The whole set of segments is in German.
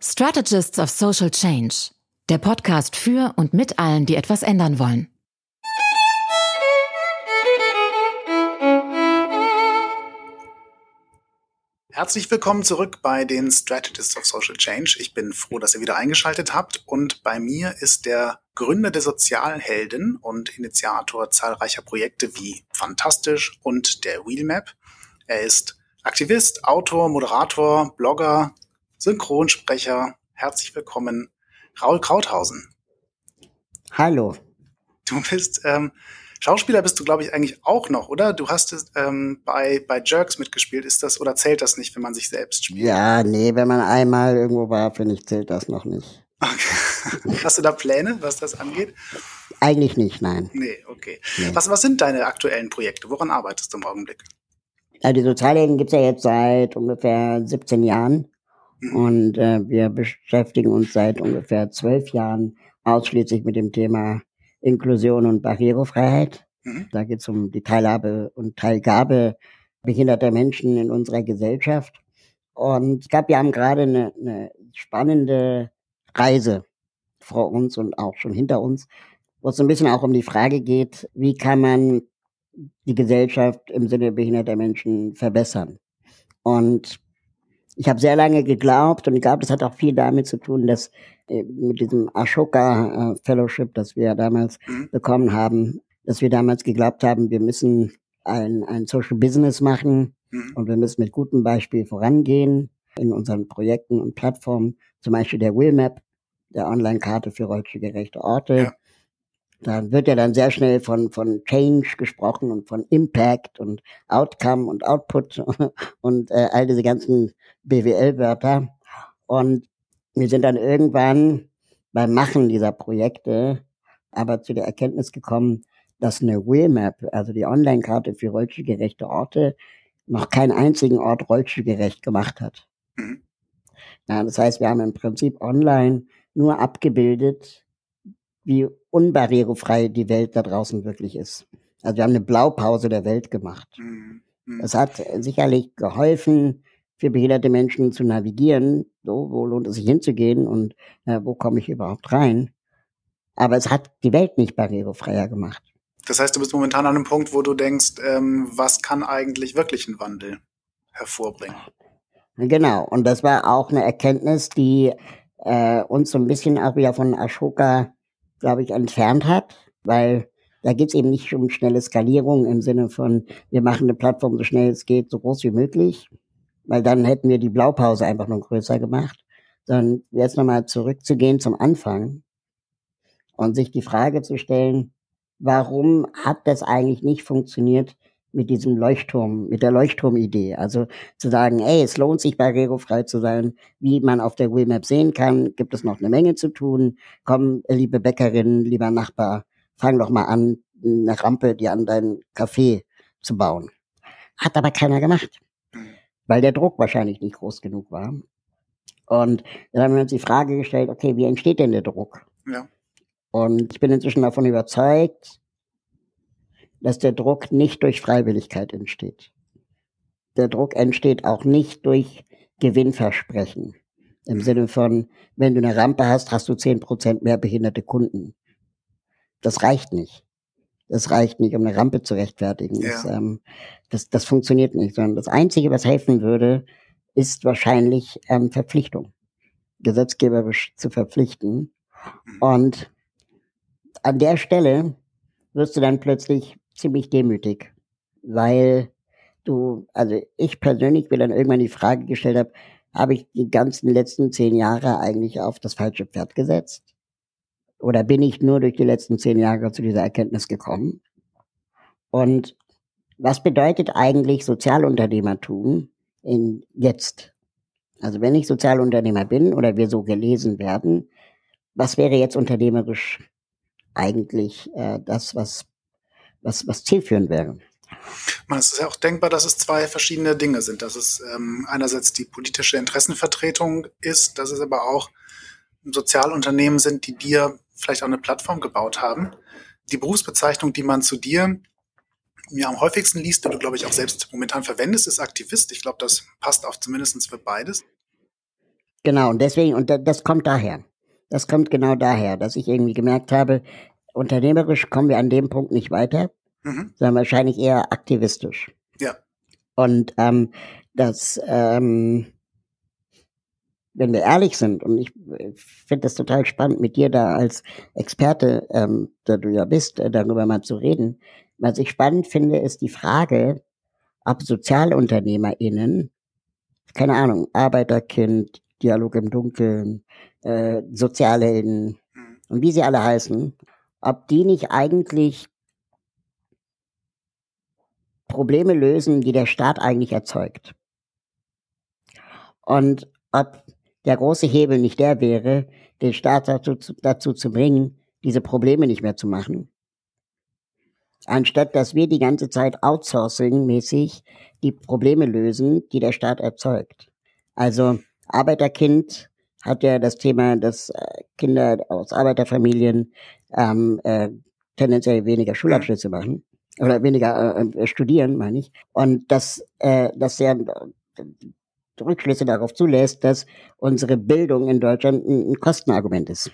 Strategists of Social Change, der Podcast für und mit allen, die etwas ändern wollen. Herzlich willkommen zurück bei den Strategists of Social Change. Ich bin froh, dass ihr wieder eingeschaltet habt und bei mir ist der Gründer der Sozialhelden und Initiator zahlreicher Projekte wie Fantastisch und der Wheelmap. Er ist Aktivist, Autor, Moderator, Blogger, Synchronsprecher. Herzlich willkommen, Raul Krauthausen. Hallo. Du bist ähm, Schauspieler bist du, glaube ich, eigentlich auch noch, oder? Du hast ähm, bei, bei Jerks mitgespielt. Ist das oder zählt das nicht, wenn man sich selbst spielt? Ja, nee, wenn man einmal irgendwo war, finde ich, zählt das noch nicht. Okay. Hast du da Pläne, was das angeht? Eigentlich nicht, nein. Nee, okay. Nee. Was, was sind deine aktuellen Projekte? Woran arbeitest du im Augenblick? Ja, die Sozialhelden gibt's ja jetzt seit ungefähr 17 Jahren. Und äh, wir beschäftigen uns seit ungefähr zwölf Jahren ausschließlich mit dem Thema Inklusion und Barrierefreiheit. Mhm. Da geht es um die Teilhabe und Teilgabe behinderter Menschen in unserer Gesellschaft. Und ich glaube, wir haben gerade eine, eine spannende Reise vor uns und auch schon hinter uns, wo es ein bisschen auch um die Frage geht, wie kann man die Gesellschaft im Sinne behinderter Menschen verbessern. Und ich habe sehr lange geglaubt und ich glaube, das hat auch viel damit zu tun, dass äh, mit diesem Ashoka äh, Fellowship, das wir damals mhm. bekommen haben, dass wir damals geglaubt haben, wir müssen ein, ein Social Business machen mhm. und wir müssen mit gutem Beispiel vorangehen in unseren Projekten und Plattformen, zum Beispiel der Willmap, der Online-Karte für rollstuhlgerechte Orte. Ja. Da wird ja dann sehr schnell von, von Change gesprochen und von Impact und Outcome und Output und äh, all diese ganzen BWL-Wörter. Und wir sind dann irgendwann beim Machen dieser Projekte aber zu der Erkenntnis gekommen, dass eine Wheelmap, also die Online-Karte für rollstuhlgerechte Orte, noch keinen einzigen Ort rollstuhlgerecht gemacht hat. Mhm. Ja, das heißt, wir haben im Prinzip online nur abgebildet, wie unbarrierefrei die Welt da draußen wirklich ist. Also wir haben eine Blaupause der Welt gemacht. Mhm. mhm. Das hat sicherlich geholfen, für behinderte Menschen zu navigieren. So, wo lohnt es sich hinzugehen und äh, wo komme ich überhaupt rein? Aber es hat die Welt nicht barrierefreier gemacht. Das heißt, du bist momentan an einem Punkt, wo du denkst, ähm, was kann eigentlich wirklich einen Wandel hervorbringen? Genau, und das war auch eine Erkenntnis, die äh, uns so ein bisschen auch wieder von Ashoka, glaube ich, entfernt hat, weil da geht es eben nicht um schnelle Skalierung im Sinne von, wir machen eine Plattform so schnell es geht, so groß wie möglich, weil dann hätten wir die Blaupause einfach noch größer gemacht, sondern jetzt nochmal zurückzugehen zum Anfang und sich die Frage zu stellen, warum hat das eigentlich nicht funktioniert mit diesem Leuchtturm, mit der Leuchtturmidee? Also zu sagen, ey, es lohnt sich barrierefrei zu sein, wie man auf der Wheelmap sehen kann, gibt es noch eine Menge zu tun. Komm, liebe Bäckerin, lieber Nachbar, fang doch mal an, eine Rampe, die an deinen Café zu bauen. Hat aber keiner gemacht weil der Druck wahrscheinlich nicht groß genug war. Und dann haben wir uns die Frage gestellt, okay, wie entsteht denn der Druck? Ja. Und ich bin inzwischen davon überzeugt, dass der Druck nicht durch Freiwilligkeit entsteht. Der Druck entsteht auch nicht durch Gewinnversprechen. Im Sinne von, wenn du eine Rampe hast, hast du zehn Prozent mehr behinderte Kunden. Das reicht nicht. Das reicht nicht, um eine Rampe zu rechtfertigen. Ja. Das, ähm, das, das funktioniert nicht, sondern das Einzige, was helfen würde, ist wahrscheinlich ähm, Verpflichtung, gesetzgeberisch zu verpflichten. Mhm. Und an der Stelle wirst du dann plötzlich ziemlich demütig, weil du, also ich persönlich mir dann irgendwann die Frage gestellt habe, habe ich die ganzen letzten zehn Jahre eigentlich auf das falsche Pferd gesetzt? Oder bin ich nur durch die letzten zehn Jahre zu dieser Erkenntnis gekommen? Und was bedeutet eigentlich Sozialunternehmertum in jetzt? Also wenn ich Sozialunternehmer bin oder wir so gelesen werden, was wäre jetzt unternehmerisch eigentlich äh, das, was, was, was zielführend wäre? Es ist ja auch denkbar, dass es zwei verschiedene Dinge sind. Dass es ähm, einerseits die politische Interessenvertretung ist, dass es aber auch Sozialunternehmen sind, die dir vielleicht auch eine Plattform gebaut haben. Die Berufsbezeichnung, die man zu dir mir am häufigsten liest, die du, glaube ich, auch selbst momentan verwendest, ist Aktivist. Ich glaube, das passt auch zumindest für beides. Genau, und deswegen, und das kommt daher. Das kommt genau daher, dass ich irgendwie gemerkt habe, unternehmerisch kommen wir an dem Punkt nicht weiter, mhm. sondern wahrscheinlich eher aktivistisch. Ja. Und ähm, das, ähm, wenn wir ehrlich sind, und ich finde das total spannend, mit dir da als Experte, ähm, da du ja bist, äh, darüber mal zu reden. Was ich spannend finde, ist die Frage, ob SozialunternehmerInnen, keine Ahnung, Arbeiterkind, Dialog im Dunkeln, äh, Sozialhelden mhm. und wie sie alle heißen, ob die nicht eigentlich Probleme lösen, die der Staat eigentlich erzeugt. Und ob der große Hebel nicht der wäre, den Staat dazu, dazu zu bringen, diese Probleme nicht mehr zu machen. Anstatt dass wir die ganze Zeit outsourcing-mäßig die Probleme lösen, die der Staat erzeugt. Also Arbeiterkind hat ja das Thema, dass äh, Kinder aus Arbeiterfamilien ähm, äh, tendenziell weniger Schulabschlüsse machen oder weniger äh, äh studieren, meine ich. Und dass, äh, dass ja Rückschlüsse darauf zulässt, dass unsere Bildung in Deutschland ein, Kostenargument ist.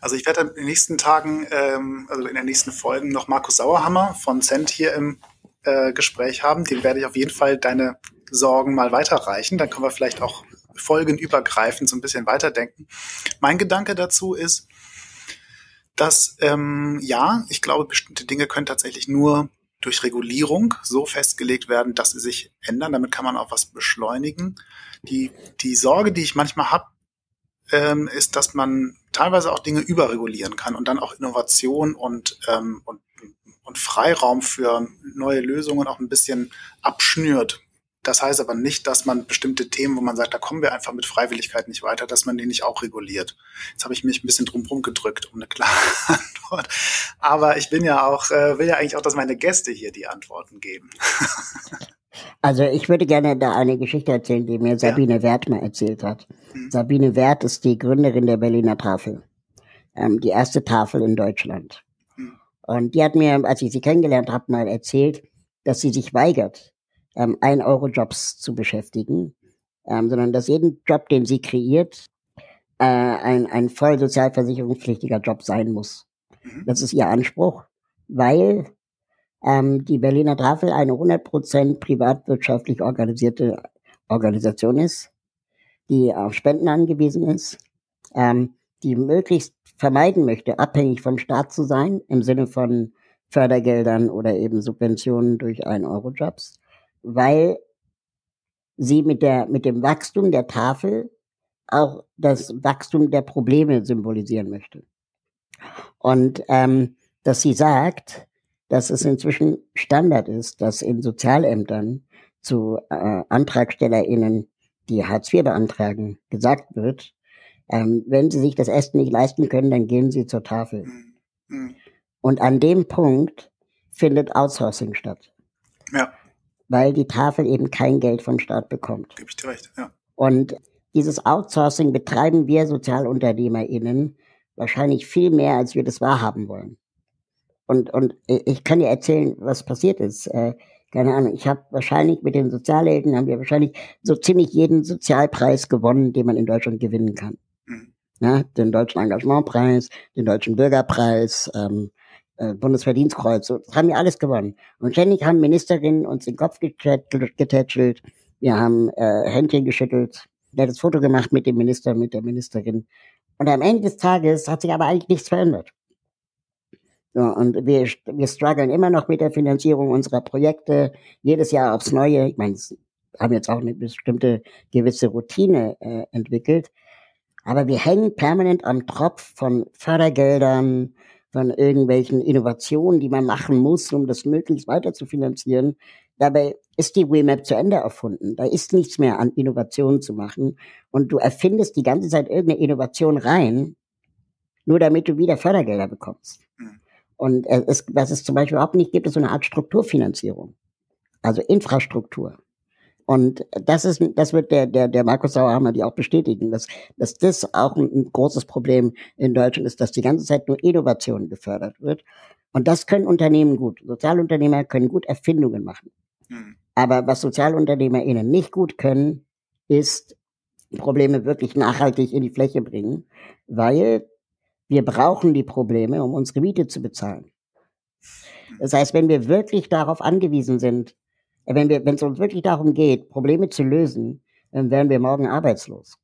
Also ich werde in den nächsten Tagen, ähm, also in den nächsten Folgen noch Markus Sauerhammer von Cent hier im äh, Gespräch haben. Dem werde ich auf jeden Fall deine Sorgen mal weiterreichen. Dann können wir vielleicht auch folgenübergreifend so ein bisschen weiterdenken. Mein Gedanke dazu ist, dass ähm, ja, ich glaube, bestimmte Dinge können tatsächlich nur durch Regulierung so festgelegt werden, dass sie sich ändern. Damit kann man auch was beschleunigen. Die, die Sorge, die ich manchmal habe, ähm, ist, dass man teilweise auch Dinge überregulieren kann und dann auch Innovation und, ähm, und, und Freiraum für neue Lösungen auch ein bisschen abschnürt. Das heißt aber nicht, dass man bestimmte Themen, wo man sagt, da kommen wir einfach mit Freiwilligkeit nicht weiter, dass man die nicht auch reguliert. Jetzt habe ich mich ein bisschen drumherum gedrückt um eine klare Antwort. Aber ich bin ja auch, äh, will ja eigentlich auch, dass meine Gäste hier die Antworten geben. Also ich würde gerne da eine Geschichte erzählen, die mir Sabine ja. Wert mal erzählt hat. Hm. Sabine Wert ist die Gründerin der Berliner Tafel. Ähm, die erste Tafel in Deutschland. Hm. Und die hat mir, als ich sie kennengelernt habe, mal erzählt, dass sie sich weigert, ähm, ein Euro Jobs zu beschäftigen, ähm, sondern dass jeden Job, den sie kreiert, äh, ein, ein voll sozialversicherungspflichtiger Job sein muss. Mhm. Das ist ihr Anspruch, weil ähm, die Berliner Tafel eine 100% privatwirtschaftlich organisierte Organisation ist, die auf Spenden angewiesen ist, ähm, die möglichst vermeiden möchte, abhängig vom Staat zu sein, im Sinne von Fördergeldern oder eben Subventionen durch 1-Euro-Jobs weil sie mit der, mit dem Wachstum der Tafel auch das Wachstum der Probleme symbolisieren möchte. Und ähm, dass sie sagt, dass es inzwischen Standard ist, dass in Sozialämtern zu äh, AntragstellerInnen, die Hartz IV beantragen, gesagt wird, ähm, wenn sie sich das Essen nicht leisten können, dann gehen sie zur Tafel. Mhm. Und an dem Punkt findet Outsourcing statt. Ja weil die Tafel eben kein Geld vom Staat bekommt. Gebe ich dir recht, ja. Und dieses Outsourcing betreiben wir SozialunternehmerInnen wahrscheinlich viel mehr, als wir das wahrhaben wollen. Und, und ich kann dir erzählen, was passiert ist. Äh, keine Ahnung, ich habe wahrscheinlich mit den Sozialhelden haben wir wahrscheinlich so ziemlich jeden Sozialpreis gewonnen, den man in Deutschland gewinnen kann. Mhm. Ja, den deutschen Engagementpreis, den deutschen Bürgerpreis, ähm, äh, Bundesverdienstkreuz. So, das haben wir alles gewonnen. Und ständig haben Ministerinnen uns den Kopf getätschelt. Wir haben äh, Händchen geschüttelt. Der hat das Foto gemacht mit dem Minister, mit der Ministerin. Und am Ende des Tages hat sich aber eigentlich nichts verändert. So, und wir, wir strugglen immer noch mit der Finanzierung unserer Projekte, jedes Jahr aufs Neue. Ich meine, haben jetzt auch eine bestimmte gewisse Routine äh, entwickelt. Aber wir hängen permanent am Tropf von Fördergeldern, von irgendwelchen Innovationen, die man machen muss, um das möglichst weiter zu finanzieren. Dabei ist die WeMap zu Ende erfunden. Da ist nichts mehr an Innovationen zu machen. Und du erfindest die ganze Zeit irgendeine Innovation rein, nur damit du wieder Fördergelder bekommst. Mhm. Und es, was es zum Beispiel überhaupt nicht gibt, ist so eine Art Strukturfinanzierung. Also Infrastruktur. Und das ist, das wird der, der, der Markus Sauerhammer die auch bestätigen, dass, dass das auch ein, ein großes Problem in Deutschland ist, dass die ganze Zeit nur Innovation gefördert wird. Und das können Unternehmen gut. Sozialunternehmer können gut Erfindungen machen. Mhm. Aber was SozialunternehmerInnen nicht gut können, ist Probleme wirklich nachhaltig in die Fläche bringen, weil wir brauchen die Probleme, um unsere Miete zu bezahlen. Das heißt, wenn wir wirklich darauf angewiesen sind, wenn wir, wenn es uns wirklich darum geht, Probleme zu lösen, dann werden wir morgen arbeitslos.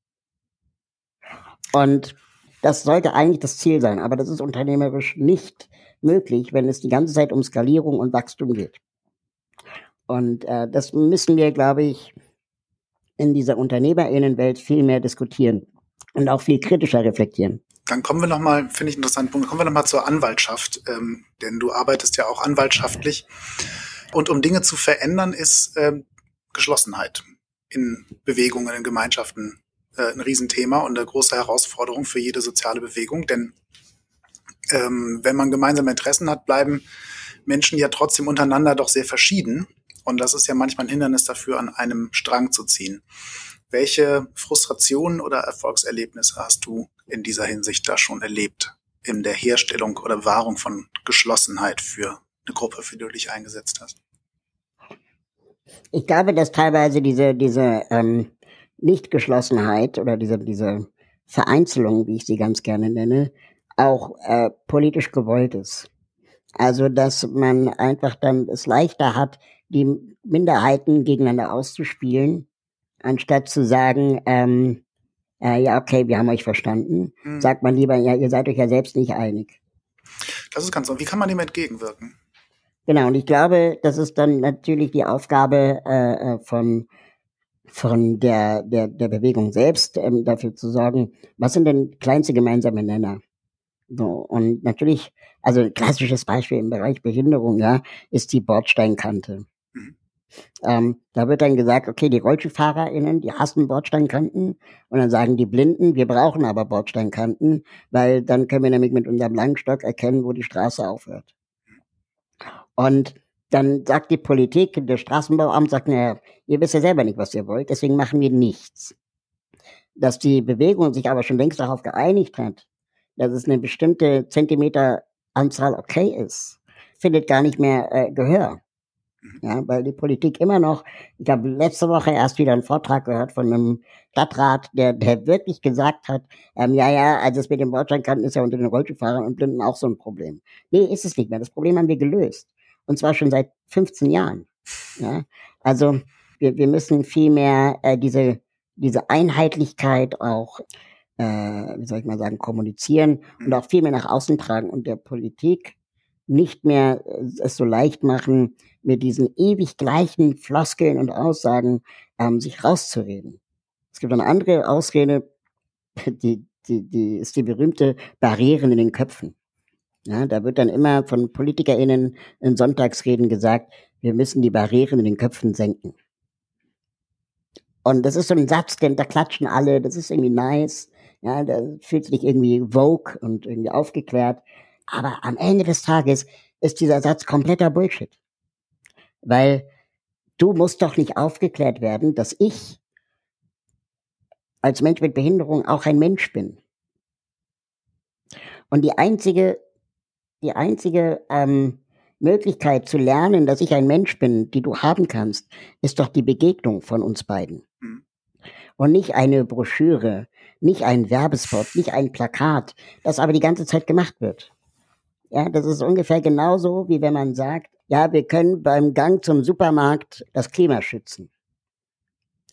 Und das sollte eigentlich das Ziel sein, aber das ist unternehmerisch nicht möglich, wenn es die ganze Zeit um Skalierung und Wachstum geht. Und äh, das müssen wir, glaube ich, in dieser Unternehmerinnenwelt viel mehr diskutieren und auch viel kritischer reflektieren. Dann kommen wir nochmal, finde ich interessant, Punkt, kommen wir nochmal zur Anwaltschaft, ähm, denn du arbeitest ja auch anwaltschaftlich. Und um Dinge zu verändern, ist ähm, Geschlossenheit in Bewegungen, in Gemeinschaften äh, ein Riesenthema und eine große Herausforderung für jede soziale Bewegung. Denn ähm, wenn man gemeinsame Interessen hat, bleiben Menschen ja trotzdem untereinander doch sehr verschieden. Und das ist ja manchmal ein Hindernis dafür, an einem Strang zu ziehen. Welche Frustrationen oder Erfolgserlebnisse hast du in dieser Hinsicht da schon erlebt? In der Herstellung oder Wahrung von Geschlossenheit für eine Gruppe, für die du dich eingesetzt hast? Ich glaube, dass teilweise diese, diese ähm, Nichtgeschlossenheit oder diese, diese Vereinzelung, wie ich sie ganz gerne nenne, auch äh, politisch gewollt ist. Also, dass man einfach dann es leichter hat, die Minderheiten gegeneinander auszuspielen, anstatt zu sagen, ähm, äh, ja, okay, wir haben euch verstanden, mhm. sagt man lieber, ja, ihr seid euch ja selbst nicht einig. Das ist ganz so. Wie kann man dem entgegenwirken? Genau, und ich glaube, das ist dann natürlich die Aufgabe äh, äh von von der, der, der Bewegung selbst ähm, dafür zu sorgen, was sind denn kleinste gemeinsame Nenner? So, und natürlich, also ein klassisches Beispiel im Bereich Behinderung, ja, ist die Bordsteinkante. Mhm. Ähm, da wird dann gesagt, okay, die RollstuhlfahrerInnen, die hassen Bordsteinkanten. Und dann sagen die Blinden, wir brauchen aber Bordsteinkanten, weil dann können wir nämlich mit unserem Langstock erkennen, wo die Straße aufhört. Und dann sagt die Politik, der Straßenbauamt sagt, naja, ihr wisst ja selber nicht, was ihr wollt, deswegen machen wir nichts. Dass die Bewegung sich aber schon längst darauf geeinigt hat, dass es eine bestimmte Zentimeteranzahl okay ist, findet gar nicht mehr äh, Gehör. Mhm. Ja, weil die Politik immer noch, ich habe letzte Woche erst wieder einen Vortrag gehört von einem Stadtrat, der, der wirklich gesagt hat, ähm, ja, ja, also das mit dem Bordsteinkanten ist ja unter den Rollstuhlfahrern und Blinden auch so ein Problem. Nee, ist es nicht mehr. Das Problem haben wir gelöst und zwar schon seit 15 Jahren. Ja? Also wir, wir müssen viel mehr äh, diese, diese Einheitlichkeit auch, äh, wie soll ich mal sagen, kommunizieren und auch viel mehr nach außen tragen und der Politik nicht mehr äh, es so leicht machen, mit diesen ewig gleichen Floskeln und Aussagen ähm, sich rauszureden. Es gibt eine andere Ausrede, die, die, die ist die berühmte Barrieren in den Köpfen. Ja, da wird dann immer von PolitikerInnen in Sonntagsreden gesagt, wir müssen die Barrieren in den Köpfen senken. Und das ist so ein Satz, denn da klatschen alle, das ist irgendwie nice. Ja, da fühlt sich irgendwie vogue und irgendwie aufgeklärt. Aber am Ende des Tages ist dieser Satz kompletter Bullshit. Weil du musst doch nicht aufgeklärt werden, dass ich als Mensch mit Behinderung auch ein Mensch bin. Und die einzige die einzige ähm, Möglichkeit zu lernen, dass ich ein Mensch bin, die du haben kannst, ist doch die Begegnung von uns beiden. Mhm. Und nicht eine Broschüre, nicht ein Werbespot, nicht ein Plakat, das aber die ganze Zeit gemacht wird. Ja, das ist ungefähr genauso, wie wenn man sagt, ja, wir können beim Gang zum Supermarkt das Klima schützen.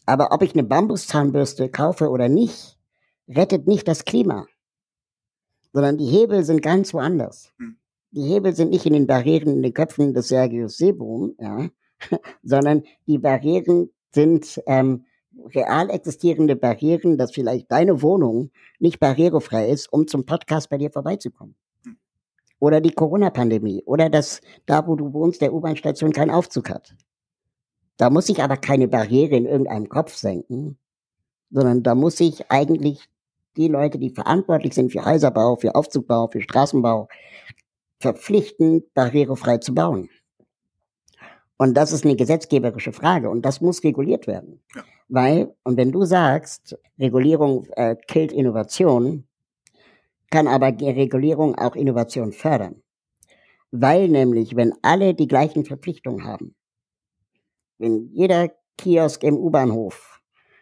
Aber ob ich eine Bambuszahnbürste kaufe oder nicht, rettet nicht das Klima sondern die Hebel sind ganz woanders. Hm. Die Hebel sind nicht in den Barrieren in den Köpfen des Sergius Sebrum, ja, sondern die Barrieren sind ähm, real existierende Barrieren, dass vielleicht deine Wohnung nicht barrierefrei ist, um zum Podcast bei dir vorbeizukommen. Oder die Corona-Pandemie. Oder dass da, wo du wohnst, der U-Bahn-Station keinen Aufzug hat. Da muss ich aber keine Barriere in irgendeinem Kopf senken, sondern da muss ich eigentlich die Leute, die verantwortlich sind für Häuserbau, für Aufzugbau, für Straßenbau, verpflichten, barrierefrei zu bauen. Und das ist eine gesetzgeberische Frage und das muss reguliert werden. Ja. Weil, und wenn du sagst, Regulierung äh, killt Innovation, kann aber Regulierung auch Innovation fördern. Weil nämlich, wenn alle die gleichen Verpflichtungen haben, wenn jeder Kiosk im U-Bahnhof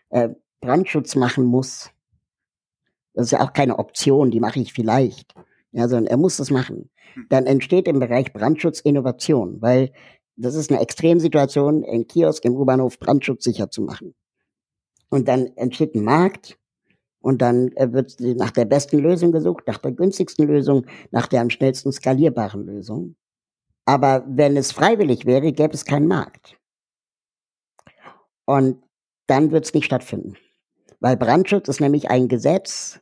äh, Brandschutz machen muss, das ist ja auch keine Option, die mache ich vielleicht, ja, sondern er muss das machen, hm. dann entsteht im Bereich Brandschutz Innovation, weil das ist eine Extremsituation, ein Kiosk im U-Bahnhof brandschutzsicher zu machen. Und dann entsteht ein Markt und dann äh, wird nach der besten Lösung gesucht, nach der günstigsten Lösung, nach der am schnellsten skalierbaren Lösung. Aber wenn es freiwillig wäre, gäbe es keinen Markt. Und dann wird es nicht stattfinden. Weil Brandschutz ist nämlich ein Gesetz,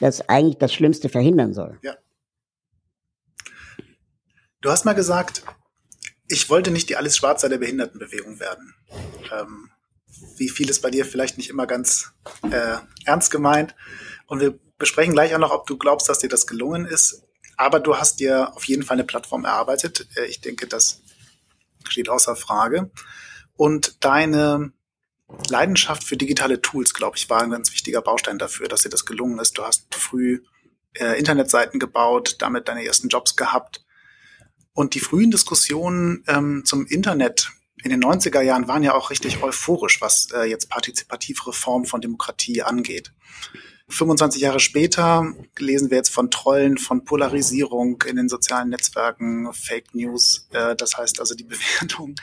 das eigentlich das Schlimmste verhindern soll. Ja. Du hast mal gesagt, ich wollte nicht die Alles Schwarzer der Behindertenbewegung werden. Ähm, wie vieles bei dir vielleicht nicht immer ganz äh, ernst gemeint. Und wir besprechen gleich auch noch, ob du glaubst, dass dir das gelungen ist. Aber du hast dir auf jeden Fall eine Plattform erarbeitet. Äh, ich denke, das steht außer Frage. Und deine Leidenschaft für digitale Tools, glaube ich, war ein ganz wichtiger Baustein dafür, dass dir das gelungen ist. Du hast früh äh, Internetseiten gebaut, damit deine ersten Jobs gehabt. Und die frühen Diskussionen ähm, zum Internet in den 90er Jahren waren ja auch richtig euphorisch, was äh, jetzt partizipative Reform von Demokratie angeht. 25 Jahre später lesen wir jetzt von Trollen, von Polarisierung in den sozialen Netzwerken, Fake News. Äh, das heißt also, die Bewertung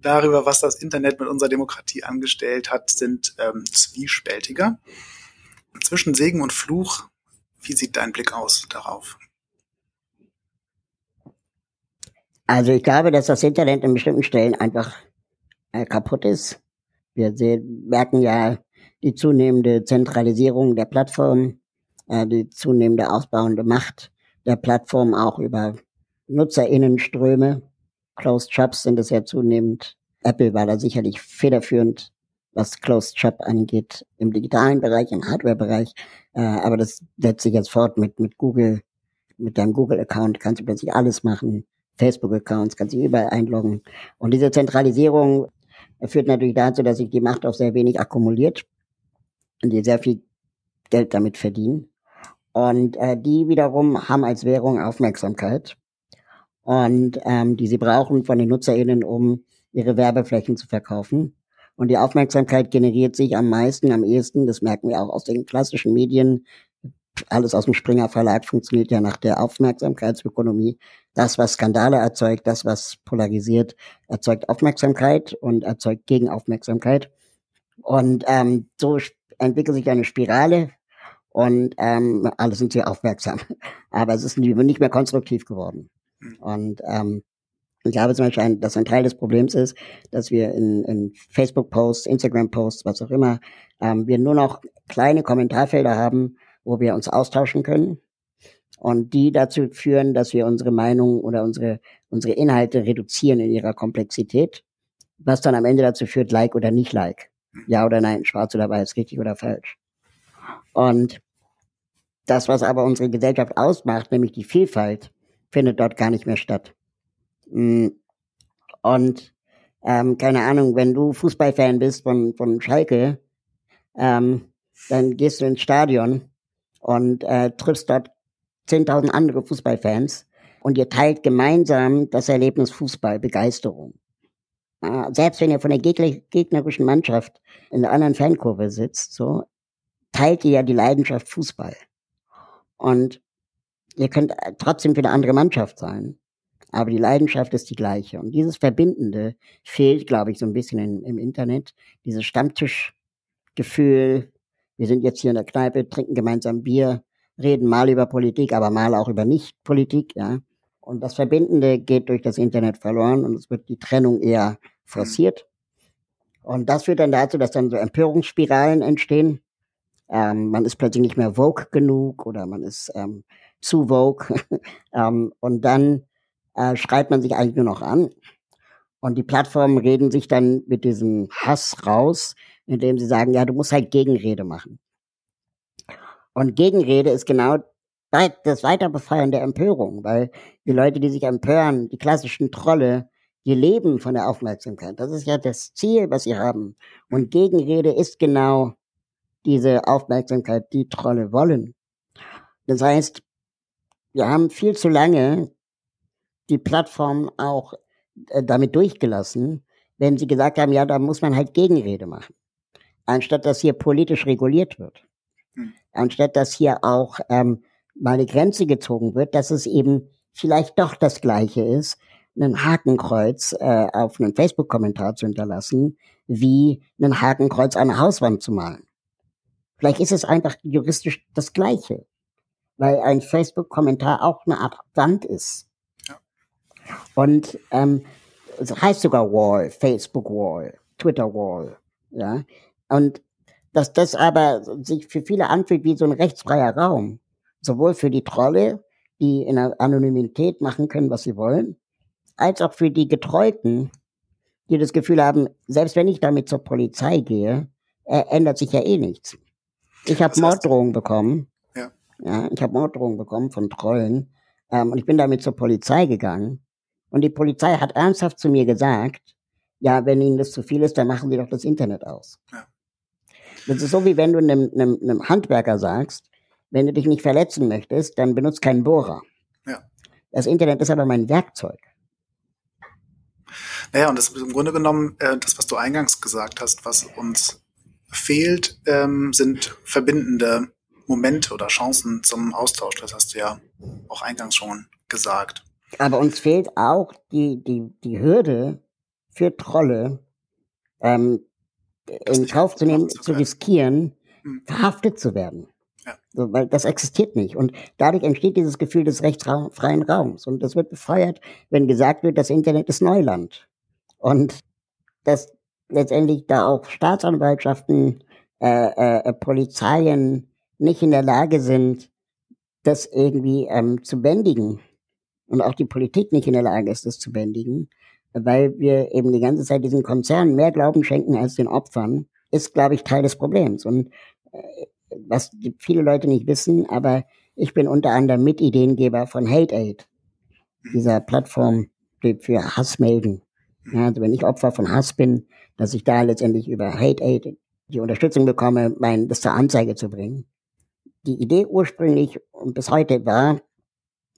darüber, was das Internet mit unserer Demokratie angestellt hat, sind ähm, zwiespältiger. Zwischen Segen und Fluch, wie sieht dein Blick aus darauf? Also ich glaube, dass das Internet in bestimmten Stellen einfach äh, kaputt ist. Wir sehen, merken ja die zunehmende Zentralisierung der Plattform, äh, die zunehmende ausbauende Macht der Plattform auch über Nutzerinnenströme. Closed Shops sind es ja zunehmend. Apple war da sicherlich federführend, was Closed Shop angeht, im digitalen Bereich, im Hardware-Bereich. Äh, aber das setzt sich jetzt fort mit, mit Google. Mit deinem Google-Account kannst du plötzlich alles machen. Facebook-Accounts, kannst dich überall einloggen. Und diese Zentralisierung führt natürlich dazu, dass sich die Macht auch sehr wenig akkumuliert die sehr viel Geld damit verdienen. Und äh, die wiederum haben als Währung Aufmerksamkeit und ähm, die sie brauchen von den NutzerInnen, um ihre Werbeflächen zu verkaufen. Und die Aufmerksamkeit generiert sich am meisten, am ehesten, das merken wir auch aus den klassischen Medien, alles aus dem Springer Verlag funktioniert ja nach der Aufmerksamkeitsökonomie. Das, was Skandale erzeugt, das, was polarisiert, erzeugt Aufmerksamkeit und erzeugt Gegenaufmerksamkeit. Und ähm, so entwickelt sich eine Spirale und ähm, alle sind sehr aufmerksam. Aber es ist nicht mehr konstruktiv geworden. Und ähm, ich glaube zum Beispiel, dass ein Teil des Problems ist, dass wir in, in Facebook-Posts, Instagram-Posts, was auch immer, ähm, wir nur noch kleine Kommentarfelder haben, wo wir uns austauschen können und die dazu führen, dass wir unsere Meinung oder unsere, unsere Inhalte reduzieren in ihrer Komplexität, was dann am Ende dazu führt, Like oder nicht Like. Ja oder nein, schwarz oder weiß, richtig oder falsch. Und das, was aber unsere Gesellschaft ausmacht, nämlich die Vielfalt, findet dort gar nicht mehr statt. Mm. Und ähm, keine Ahnung, wenn du Fußballfan bist von, von Schalke, ähm, dann gehst du ins Stadion und äh, triffst dort 10.000 andere Fußballfans und ihr teilt gemeinsam das Erlebnis Fußball, Begeisterung. Äh, selbst wenn ihr von der gegnerischen Mannschaft in der anderen Fankurve sitzt, so, teilt ihr ja die Leidenschaft Fußball. Und ihr könnt trotzdem für eine andere Mannschaft sein. Aber die Leidenschaft ist die gleiche. Und dieses Verbindende fehlt, glaube ich, so ein bisschen in, im Internet. Dieses Stammtischgefühl, wir sind jetzt hier in der Kneipe, trinken gemeinsam Bier, reden mal über Politik, aber mal auch über Nicht-Politik, ja. Und das Verbindende geht durch das Internet verloren und es wird die Trennung eher forciert. Und das führt dann dazu, dass dann so Empörungsspiralen entstehen. Ähm, man ist plötzlich nicht mehr vogue genug oder man ist ähm, zu vogue. ähm, und dann äh, schreit man sich eigentlich nur noch an. Und die Plattformen reden sich dann mit diesem Hass raus, indem sie sagen, ja, du musst halt Gegenrede machen. Und Gegenrede ist genau das Weiterbefeuern der Empörung, weil die Leute, die sich empören, die klassischen Trolle, die leben von der Aufmerksamkeit. Das ist ja das Ziel, was sie haben. Und Gegenrede ist genau diese Aufmerksamkeit, die Trolle wollen. Das heißt, wir haben viel zu lange die Plattform auch äh, damit durchgelassen, wenn sie gesagt haben, ja, da muss man halt Gegenrede machen. anstatt dass hier politisch reguliert wird. Hm. Anstatt dass hier auch ähm, mal eine Grenze gezogen wird, dass es eben vielleicht doch das Gleiche ist, einen Hakenkreuz äh, auf einen Facebook-Kommentar zu hinterlassen, wie einen Hakenkreuz an eine Hauswand zu malen. Vielleicht ist es einfach juristisch das Gleiche, weil ein Facebook-Kommentar auch eine Art Wand ist. Ja. Und ähm, es heißt sogar Wall, Facebook Wall, Twitter Wall, ja. Und dass das aber sich für viele anfühlt wie so ein rechtsfreier Raum, sowohl für die Trolle, die in der Anonymität machen können, was sie wollen, als auch für die Getreuten, die das Gefühl haben, selbst wenn ich damit zur Polizei gehe, äh, ändert sich ja eh nichts. Ich habe Morddrohungen bekommen. Ja. ja ich habe Morddrohungen bekommen von Trollen. Ähm, und ich bin damit zur Polizei gegangen. Und die Polizei hat ernsthaft zu mir gesagt, ja, wenn Ihnen das zu viel ist, dann machen Sie doch das Internet aus. Ja. Das ist so, wie wenn du einem, einem, einem Handwerker sagst, wenn du dich nicht verletzen möchtest, dann benutzt keinen Bohrer. Ja. Das Internet ist aber mein Werkzeug. Naja, und das ist im Grunde genommen äh, das, was du eingangs gesagt hast, was uns fehlt, ähm, sind verbindende Momente oder Chancen zum Austausch. Das hast du ja auch eingangs schon gesagt. Aber uns fehlt auch die, die, die Hürde für Trolle, ähm, in Kauf zu nehmen, zu, riskieren, hm. verhaftet zu werden. So, weil das existiert nicht. Und dadurch entsteht dieses Gefühl des rechtsfreien Raums. Und das wird befeuert, wenn gesagt wird, das Internet ist Neuland. Und dass letztendlich da auch Staatsanwaltschaften, äh, äh, äh, Polizeien nicht in der Lage sind, das irgendwie ähm, zu bändigen. Und auch die Politik nicht in der Lage ist, das zu bändigen, weil wir eben die ganze Zeit diesen Konzernen mehr Glauben schenken als den Opfern, ist, glaube ich, Teil des Problems. Und äh, was viele Leute nicht wissen, aber ich bin unter anderem Mitideengeber von Hate Aid, dieser Plattform für Hassmelden. Ja, also wenn ich Opfer von Hass bin, dass ich da letztendlich über Hate Aid die Unterstützung bekomme, mein, das zur Anzeige zu bringen. Die Idee ursprünglich und bis heute war,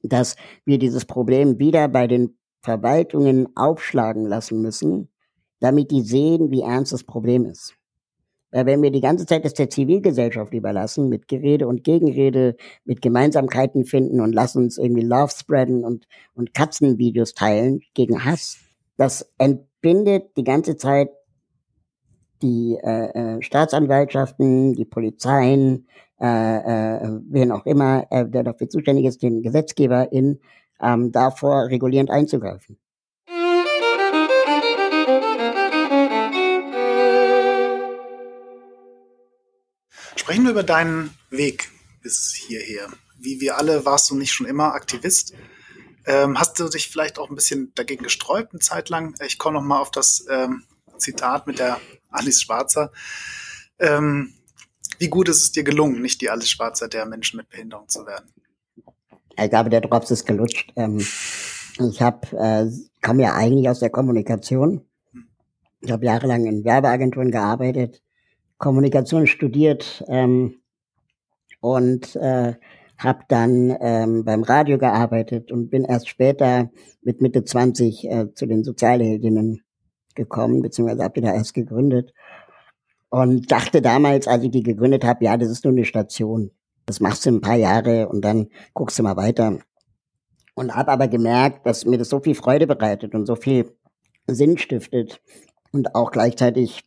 dass wir dieses Problem wieder bei den Verwaltungen aufschlagen lassen müssen, damit die sehen, wie ernst das Problem ist. Weil wenn wir die ganze Zeit das der Zivilgesellschaft überlassen, mit Gerede und Gegenrede, mit Gemeinsamkeiten finden und lassen uns irgendwie Love spreaden und, und Katzenvideos teilen gegen Hass, das entbindet die ganze Zeit die äh, äh, Staatsanwaltschaften, die Polizeien, äh, äh, wen auch immer, äh, der dafür zuständig ist, den Gesetzgeber in ähm, davor regulierend einzugreifen. Sprechen wir über deinen Weg bis hierher. Wie wir alle warst du nicht schon immer Aktivist. Ähm, hast du dich vielleicht auch ein bisschen dagegen gesträubt, eine Zeit lang? Ich komme noch mal auf das ähm, Zitat mit der Alice Schwarzer. Ähm, wie gut ist es dir gelungen, nicht die Alice Schwarzer der Menschen mit Behinderung zu werden? Ich glaube, der Drops ist gelutscht. Ähm, ich habe, äh, komme ja eigentlich aus der Kommunikation. Ich habe jahrelang in Werbeagenturen gearbeitet, Kommunikation studiert ähm, und äh, habe dann ähm, beim Radio gearbeitet und bin erst später mit Mitte 20 äh, zu den Sozialheldinnen gekommen, beziehungsweise habe die da erst gegründet. Und dachte damals, als ich die gegründet habe, ja, das ist nur eine Station. Das machst du ein paar Jahre und dann guckst du mal weiter. Und habe aber gemerkt, dass mir das so viel Freude bereitet und so viel Sinn stiftet und auch gleichzeitig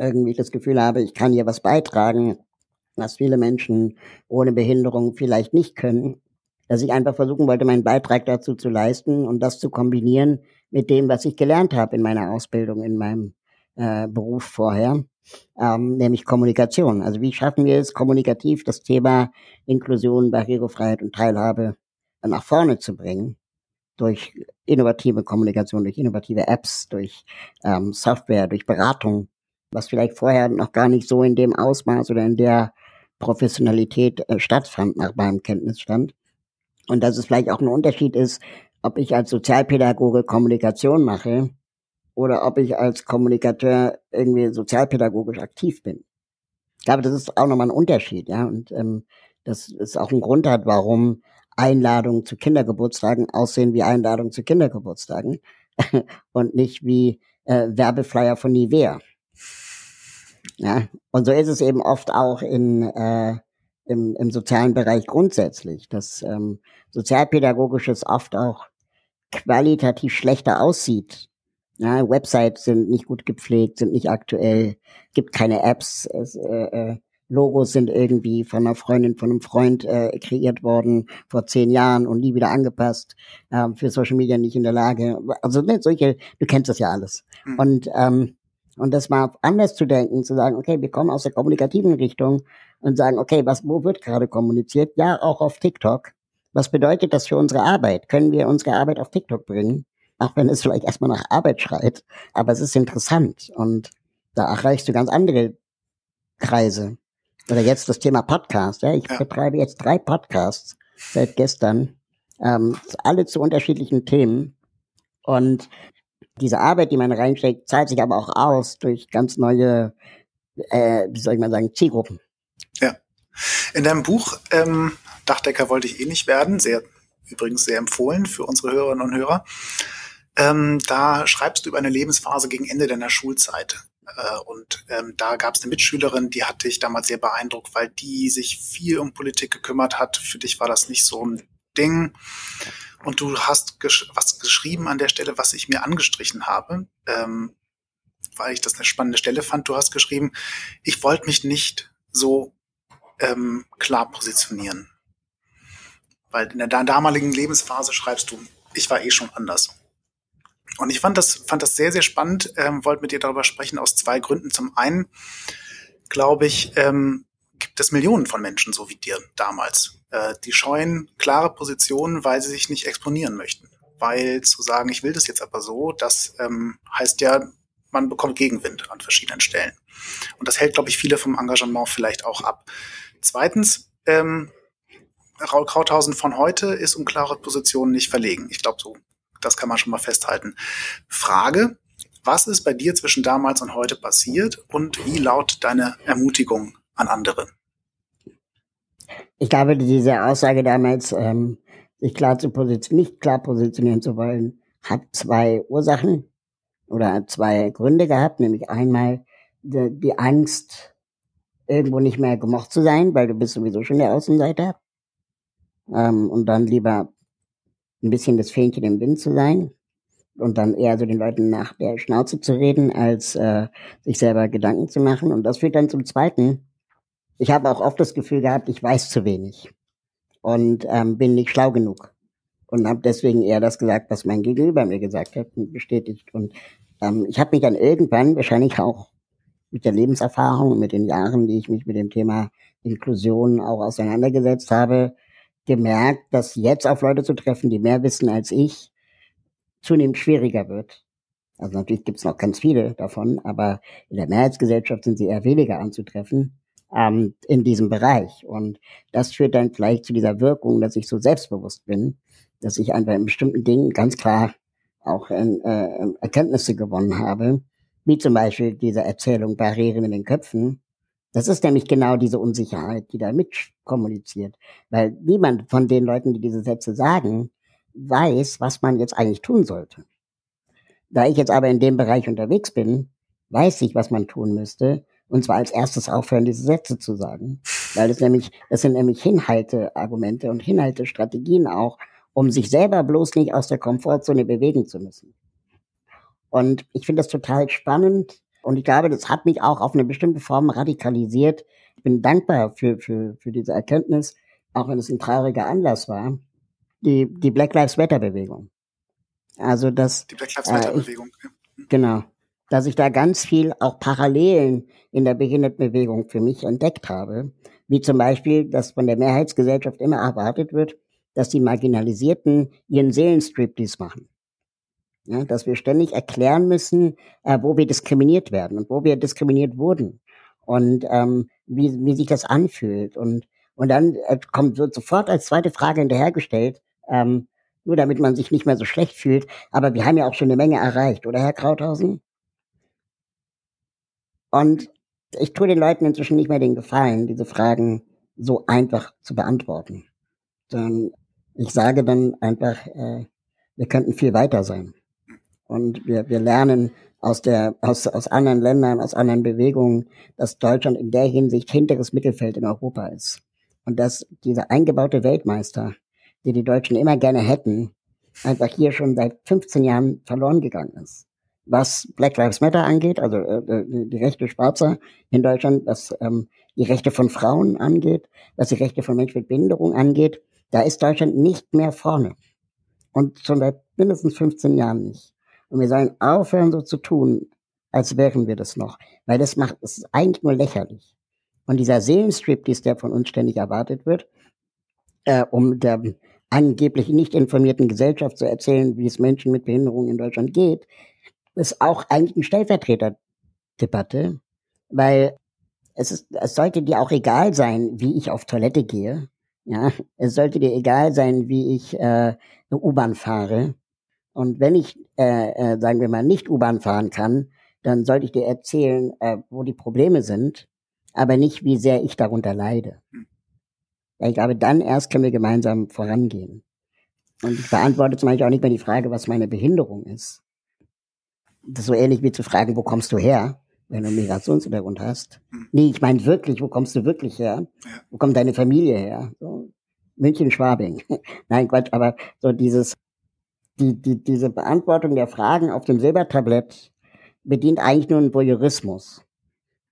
irgendwie das Gefühl habe, ich kann hier was beitragen, was viele Menschen ohne Behinderung vielleicht nicht können, dass ich einfach versuchen wollte, meinen Beitrag dazu zu leisten und das zu kombinieren mit dem, was ich gelernt habe in meiner Ausbildung, in meinem äh, Beruf vorher, ähm, nämlich Kommunikation. Also wie schaffen wir es, kommunikativ das Thema Inklusion, Barrierefreiheit und Teilhabe nach vorne zu bringen? Durch innovative Kommunikation, durch innovative Apps, durch ähm, Software, durch Beratung, was vielleicht vorher noch gar nicht so in dem Ausmaß oder in der Professionalität äh, stattfand nach meinem Kenntnisstand. Und dass es vielleicht auch ein Unterschied ist, ob ich als Sozialpädagoge Kommunikation mache oder ob ich als Kommunikateur irgendwie sozialpädagogisch aktiv bin. Ich glaube, das ist auch nochmal ein Unterschied, ja. Und ähm, das ist auch ein Grund hat, warum Einladungen zu Kindergeburtstagen aussehen wie Einladungen zu Kindergeburtstagen und nicht wie äh, Werbeflyer von Nivea. Ja, und so ist es eben oft auch in, äh, im, im sozialen Bereich grundsätzlich, dass ähm, sozialpädagogisches oft auch qualitativ schlechter aussieht. Ja, Websites sind nicht gut gepflegt, sind nicht aktuell, gibt keine Apps, es, äh, äh, Logos sind irgendwie von einer Freundin, von einem Freund äh, kreiert worden vor zehn Jahren und nie wieder angepasst, äh, für Social Media nicht in der Lage. Also ne, solche, du kennst das ja alles. Mhm. Und ähm, und das mal anders zu denken, zu sagen, okay, wir kommen aus der kommunikativen Richtung und sagen, okay, was, wo wird gerade kommuniziert? Ja, auch auf TikTok. Was bedeutet das für unsere Arbeit? Können wir unsere Arbeit auf TikTok bringen? Auch wenn es vielleicht erstmal nach Arbeit schreit. Aber es ist interessant und da erreichst du ganz andere Kreise. Oder jetzt das Thema Podcast. Ja? Ich ja. betreibe jetzt drei Podcasts seit gestern, ähm, alle zu unterschiedlichen Themen. Und diese Arbeit, die man reinsteckt, zahlt sich aber auch aus durch ganz neue, äh, wie soll ich mal sagen, Zielgruppen. Ja. In deinem Buch ähm, Dachdecker wollte ich eh nicht werden, sehr übrigens sehr empfohlen für unsere Hörerinnen und Hörer. Ähm, da schreibst du über eine Lebensphase gegen Ende deiner Schulzeit. Äh, und ähm, da gab es eine Mitschülerin, die hat dich damals sehr beeindruckt, weil die sich viel um Politik gekümmert hat. Für dich war das nicht so ein Ding. Und du hast gesch was geschrieben an der Stelle, was ich mir angestrichen habe, ähm, weil ich das eine spannende Stelle fand. Du hast geschrieben, ich wollte mich nicht so ähm, klar positionieren. Weil in der damaligen Lebensphase schreibst du, ich war eh schon anders. Und ich fand das, fand das sehr, sehr spannend, ähm, wollte mit dir darüber sprechen aus zwei Gründen. Zum einen, glaube ich, ähm, gibt es Millionen von Menschen so wie dir damals, äh, die scheuen klare Positionen, weil sie sich nicht exponieren möchten. Weil zu sagen, ich will das jetzt aber so, das ähm, heißt ja, man bekommt Gegenwind an verschiedenen Stellen. Und das hält, glaube ich, viele vom Engagement vielleicht auch ab. Zweitens, ähm, Raul Krauthausen von heute ist um klare Positionen nicht verlegen. Ich glaube, so, das kann man schon mal festhalten. Frage, was ist bei dir zwischen damals und heute passiert und wie lautet deine Ermutigung an andere? Ich glaube, diese Aussage damals, ähm, sich klar zu positionieren, nicht klar positionieren zu wollen, hat zwei Ursachen oder zwei Gründe gehabt, nämlich einmal die, die Angst, irgendwo nicht mehr gemocht zu sein, weil du bist sowieso schon der Außenseiter. Ähm, und dann lieber ein bisschen das Fähnchen im Wind zu sein und dann eher so den Leuten nach der Schnauze zu reden, als äh, sich selber Gedanken zu machen. Und das führt dann zum Zweiten, ich habe auch oft das Gefühl gehabt, ich weiß zu wenig und ähm, bin nicht schlau genug und habe deswegen eher das gesagt, was mein Gegenüber mir gesagt hat und bestätigt. Und ähm, ich habe mich dann irgendwann, wahrscheinlich auch mit der Lebenserfahrung mit den Jahren, die ich mich mit dem Thema Inklusion auch auseinandergesetzt habe, gemerkt, dass jetzt auf Leute zu treffen, die mehr wissen als ich, zunehmend schwieriger wird. Also natürlich gibt es noch ganz viele davon, aber in der Mehrheitsgesellschaft sind sie eher weniger anzutreffen ähm, in diesem Bereich. Und das führt dann vielleicht zu dieser Wirkung, dass ich so selbstbewusst bin, dass ich einfach in bestimmten Dingen ganz klar auch in, äh, Erkenntnisse gewonnen habe, wie zum Beispiel diese Erzählung Barrieren in den Köpfen. Das ist nämlich genau diese Unsicherheit, die da mitkommuniziert. Weil niemand von den Leuten, die diese Sätze sagen, weiß, was man jetzt eigentlich tun sollte. Da ich jetzt aber in dem Bereich unterwegs bin, weiß ich, was man tun müsste und zwar als erstes aufhören, diese Sätze zu sagen. Weil das nämlich, das sind nämlich Hinhalteargumente und Hinhaltestrategien auch, um sich selber bloß nicht aus der Komfortzone bewegen zu müssen. Und ich finde das total spannend. Und ich glaube, das hat mich auch auf eine bestimmte Form radikalisiert. Ich bin dankbar für, für, für diese Erkenntnis, auch wenn es ein trauriger Anlass war. Die, die Black Lives Matter Bewegung. Also das. Die Black Lives Matter Bewegung. Äh, ich, genau dass ich da ganz viel auch Parallelen in der Behindertenbewegung für mich entdeckt habe. Wie zum Beispiel, dass von der Mehrheitsgesellschaft immer erwartet wird, dass die Marginalisierten ihren Seelenstriptease machen. Ja, dass wir ständig erklären müssen, äh, wo wir diskriminiert werden und wo wir diskriminiert wurden und ähm, wie, wie sich das anfühlt. Und, und dann äh, kommt wird sofort als zweite Frage hinterhergestellt, ähm, nur damit man sich nicht mehr so schlecht fühlt. Aber wir haben ja auch schon eine Menge erreicht, oder Herr Krauthausen? Und ich tue den Leuten inzwischen nicht mehr den Gefallen, diese Fragen so einfach zu beantworten. Sondern ich sage dann einfach, äh, wir könnten viel weiter sein. Und wir, wir lernen aus der, aus, aus anderen Ländern, aus anderen Bewegungen, dass Deutschland in der Hinsicht hinteres Mittelfeld in Europa ist. Und dass dieser eingebaute Weltmeister, die die Deutschen immer gerne hätten, einfach hier schon seit 15 Jahren verloren gegangen ist. Was Black Lives Matter angeht, also äh, äh, die Rechte Schwarzer in Deutschland, was ähm, die Rechte von Frauen angeht, was die Rechte von Menschen mit Behinderung angeht, da ist Deutschland nicht mehr vorne. Und schon seit mindestens 15 Jahren nicht. Und wir sollen aufhören, so zu tun, als wären wir das noch. Weil das macht, das ist eigentlich nur lächerlich. Und dieser Seelenstriptease, der von uns ständig erwartet wird, äh, um der angeblich nicht informierten Gesellschaft zu erzählen, wie es Menschen mit Behinderung in Deutschland geht, ist auch eigentlich eine Stellvertreterdebatte, weil es ist, es sollte dir auch egal sein, wie ich auf Toilette gehe. Ja, es sollte dir egal sein, wie ich äh, eine U-Bahn fahre. Und wenn ich, äh, äh, sagen wir mal, nicht U-Bahn fahren kann, dann sollte ich dir erzählen, äh, wo die Probleme sind, aber nicht, wie sehr ich darunter leide. Ich glaube, dann erst können wir gemeinsam vorangehen. Und ich beantworte zum Beispiel auch nicht mehr die Frage, was meine Behinderung ist. Das ist so ähnlich wie zu fragen, wo kommst du her, wenn du einen Migrationshintergrund hast. Hm. Nee, ich meine wirklich, wo kommst du wirklich her? Wo kommt deine Familie her? So, München, Schwabing. Nein, Quatsch, aber so dieses, die, die, diese Beantwortung der Fragen auf dem Silbertablett bedient eigentlich nur einen Voyeurismus,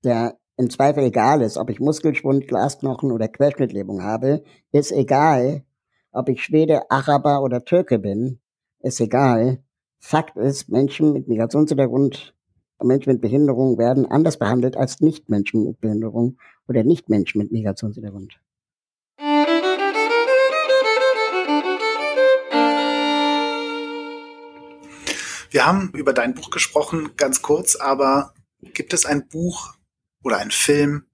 der im Zweifel egal ist, ob ich Muskelschwund, Glasknochen oder Querschnittlähmung habe, ist egal, ob ich Schwede, Araber oder Türke bin, ist egal. Fakt ist, Menschen mit Migrationshintergrund, Menschen mit Behinderung werden anders behandelt als Nichtmenschen mit Behinderung oder Nichtmenschen mit Migrationshintergrund. Wir haben über dein Buch gesprochen, ganz kurz, aber gibt es ein Buch, oder ein Film,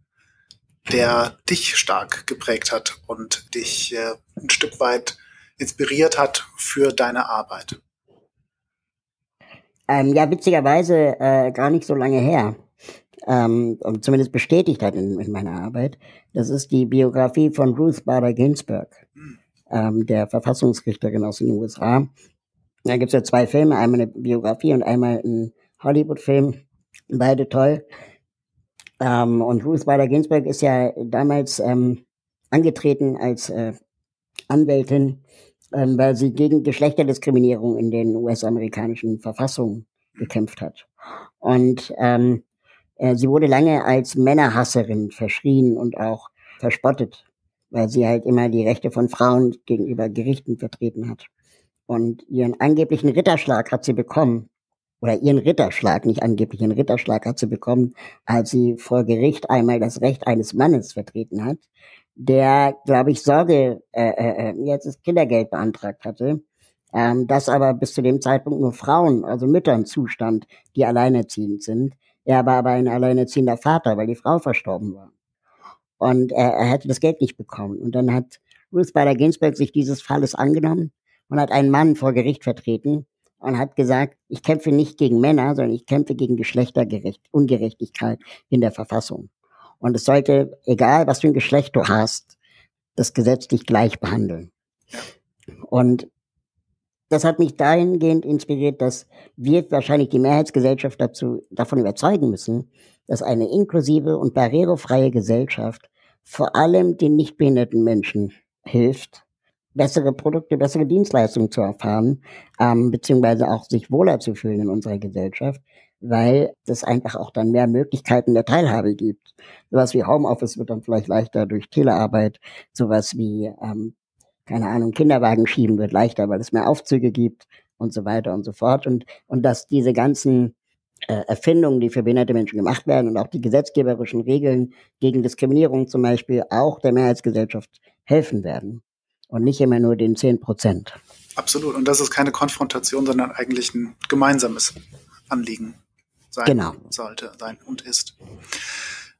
der dich stark geprägt hat und dich äh, ein Stück weit inspiriert hat für deine Arbeit? Ähm, ja, witzigerweise äh, gar nicht so lange her. Ähm, und zumindest bestätigt hat in, in, meiner Arbeit. Das ist die Biografie von Ruth Bader Ginsburg, hm. ähm, der Verfassungsrichterin aus den USA. Da gibt's ja zwei Filme, einmal eine Biografie und einmal ein Hollywood-Film. Beide toll. Ähm, und Ruth Bader Ginsburg ist ja damals ähm, angetreten als äh, Anwältin, weil sie gegen Geschlechterdiskriminierung in den US-amerikanischen Verfassungen gekämpft hat. Und ähm, äh, sie wurde lange als Männerhasserin verschrien und auch verspottet, weil sie halt immer die Rechte von Frauen gegenüber Gerichten vertreten hat. Und ihren angeblichen Ritterschlag hat sie bekommen, oder ihren Ritterschlag, nicht angeblich ihren Ritterschlag hat sie bekommen, als sie vor Gericht einmal das Recht eines Mannes vertreten hat, der, glaube ich, Sorge, äh, äh, äh, jetzt das Kindergeld beantragt hatte, ähm, das aber bis zu dem Zeitpunkt nur Frauen, also Müttern zustand, die alleinerziehend sind. Er war aber ein alleinerziehender Vater, weil die Frau verstorben war. Und er, er hätte das Geld nicht bekommen. Und dann hat Ruth Bader Ginsburg sich dieses Falles angenommen und hat einen Mann vor Gericht vertreten, und hat gesagt, ich kämpfe nicht gegen Männer, sondern ich kämpfe gegen Geschlechterungerechtigkeit in der Verfassung. Und es sollte, egal was für ein Geschlecht du hast, das Gesetz dich gleich behandeln. Und das hat mich dahingehend inspiriert, dass wir wahrscheinlich die Mehrheitsgesellschaft dazu, davon überzeugen müssen, dass eine inklusive und barrierefreie Gesellschaft vor allem den nicht behinderten Menschen hilft, bessere Produkte, bessere Dienstleistungen zu erfahren, ähm, beziehungsweise auch sich wohler zu fühlen in unserer Gesellschaft, weil es einfach auch dann mehr Möglichkeiten der Teilhabe gibt. Sowas wie Homeoffice wird dann vielleicht leichter durch Telearbeit, sowas wie, ähm, keine Ahnung, Kinderwagen schieben wird leichter, weil es mehr Aufzüge gibt und so weiter und so fort. Und, und dass diese ganzen äh, Erfindungen, die für behinderte Menschen gemacht werden und auch die gesetzgeberischen Regeln gegen Diskriminierung zum Beispiel auch der Mehrheitsgesellschaft helfen werden und nicht immer nur den 10 Prozent. Absolut. Und das ist keine Konfrontation, sondern eigentlich ein gemeinsames Anliegen sein genau. sollte, sein und ist.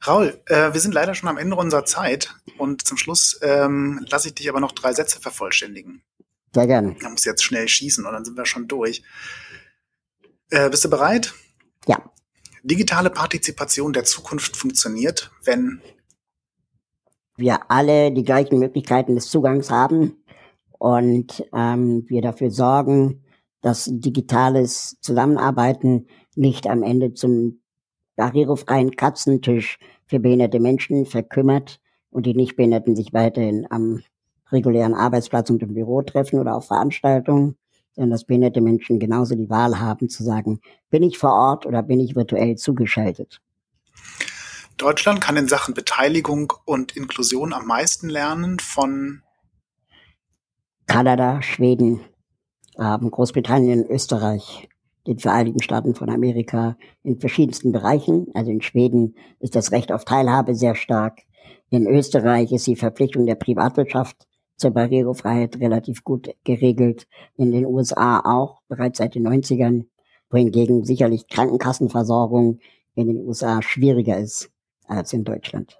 Raul, äh, wir sind leider schon am Ende unserer Zeit und zum Schluss ähm, lasse ich dich aber noch drei Sätze vervollständigen. Sehr gerne. Man muss jetzt schnell schießen und dann sind wir schon durch. Äh, bist du bereit? Ja. Digitale Partizipation der Zukunft funktioniert, wenn wir alle die gleichen Möglichkeiten des Zugangs haben und ähm, wir dafür sorgen, dass digitales Zusammenarbeiten nicht am Ende zum barrierefreien Katzentisch für behinderte Menschen verkümmert und die Nichtbehinderten sich weiterhin am regulären Arbeitsplatz und im Büro treffen oder auf Veranstaltungen, sondern dass behinderte Menschen genauso die Wahl haben zu sagen, bin ich vor Ort oder bin ich virtuell zugeschaltet. Deutschland kann in Sachen Beteiligung und Inklusion am meisten lernen von Kanada, Schweden, ähm, Großbritannien, Österreich, den Vereinigten Staaten von Amerika in verschiedensten Bereichen. Also in Schweden ist das Recht auf Teilhabe sehr stark. In Österreich ist die Verpflichtung der Privatwirtschaft zur Barrierefreiheit relativ gut geregelt. In den USA auch, bereits seit den 90ern, wohingegen sicherlich Krankenkassenversorgung in den USA schwieriger ist als in Deutschland.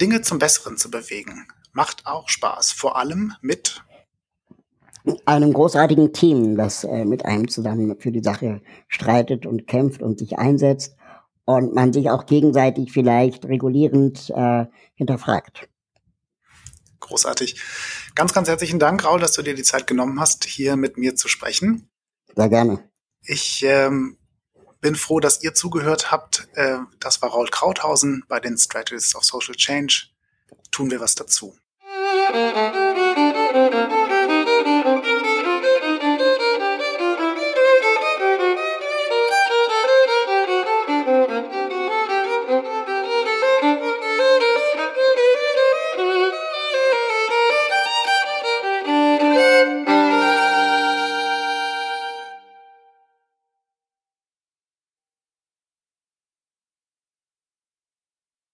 Dinge zum Besseren zu bewegen, macht auch Spaß, vor allem mit einem großartigen Team, das äh, mit einem zusammen für die Sache streitet und kämpft und sich einsetzt und man sich auch gegenseitig vielleicht regulierend äh, hinterfragt. Großartig. Ganz, ganz herzlichen Dank, Raul, dass du dir die Zeit genommen hast, hier mit mir zu sprechen. Sehr gerne. Ich ähm, bin froh, dass ihr zugehört habt. Äh, das war Raul Krauthausen bei den Strategists of Social Change. Tun wir was dazu.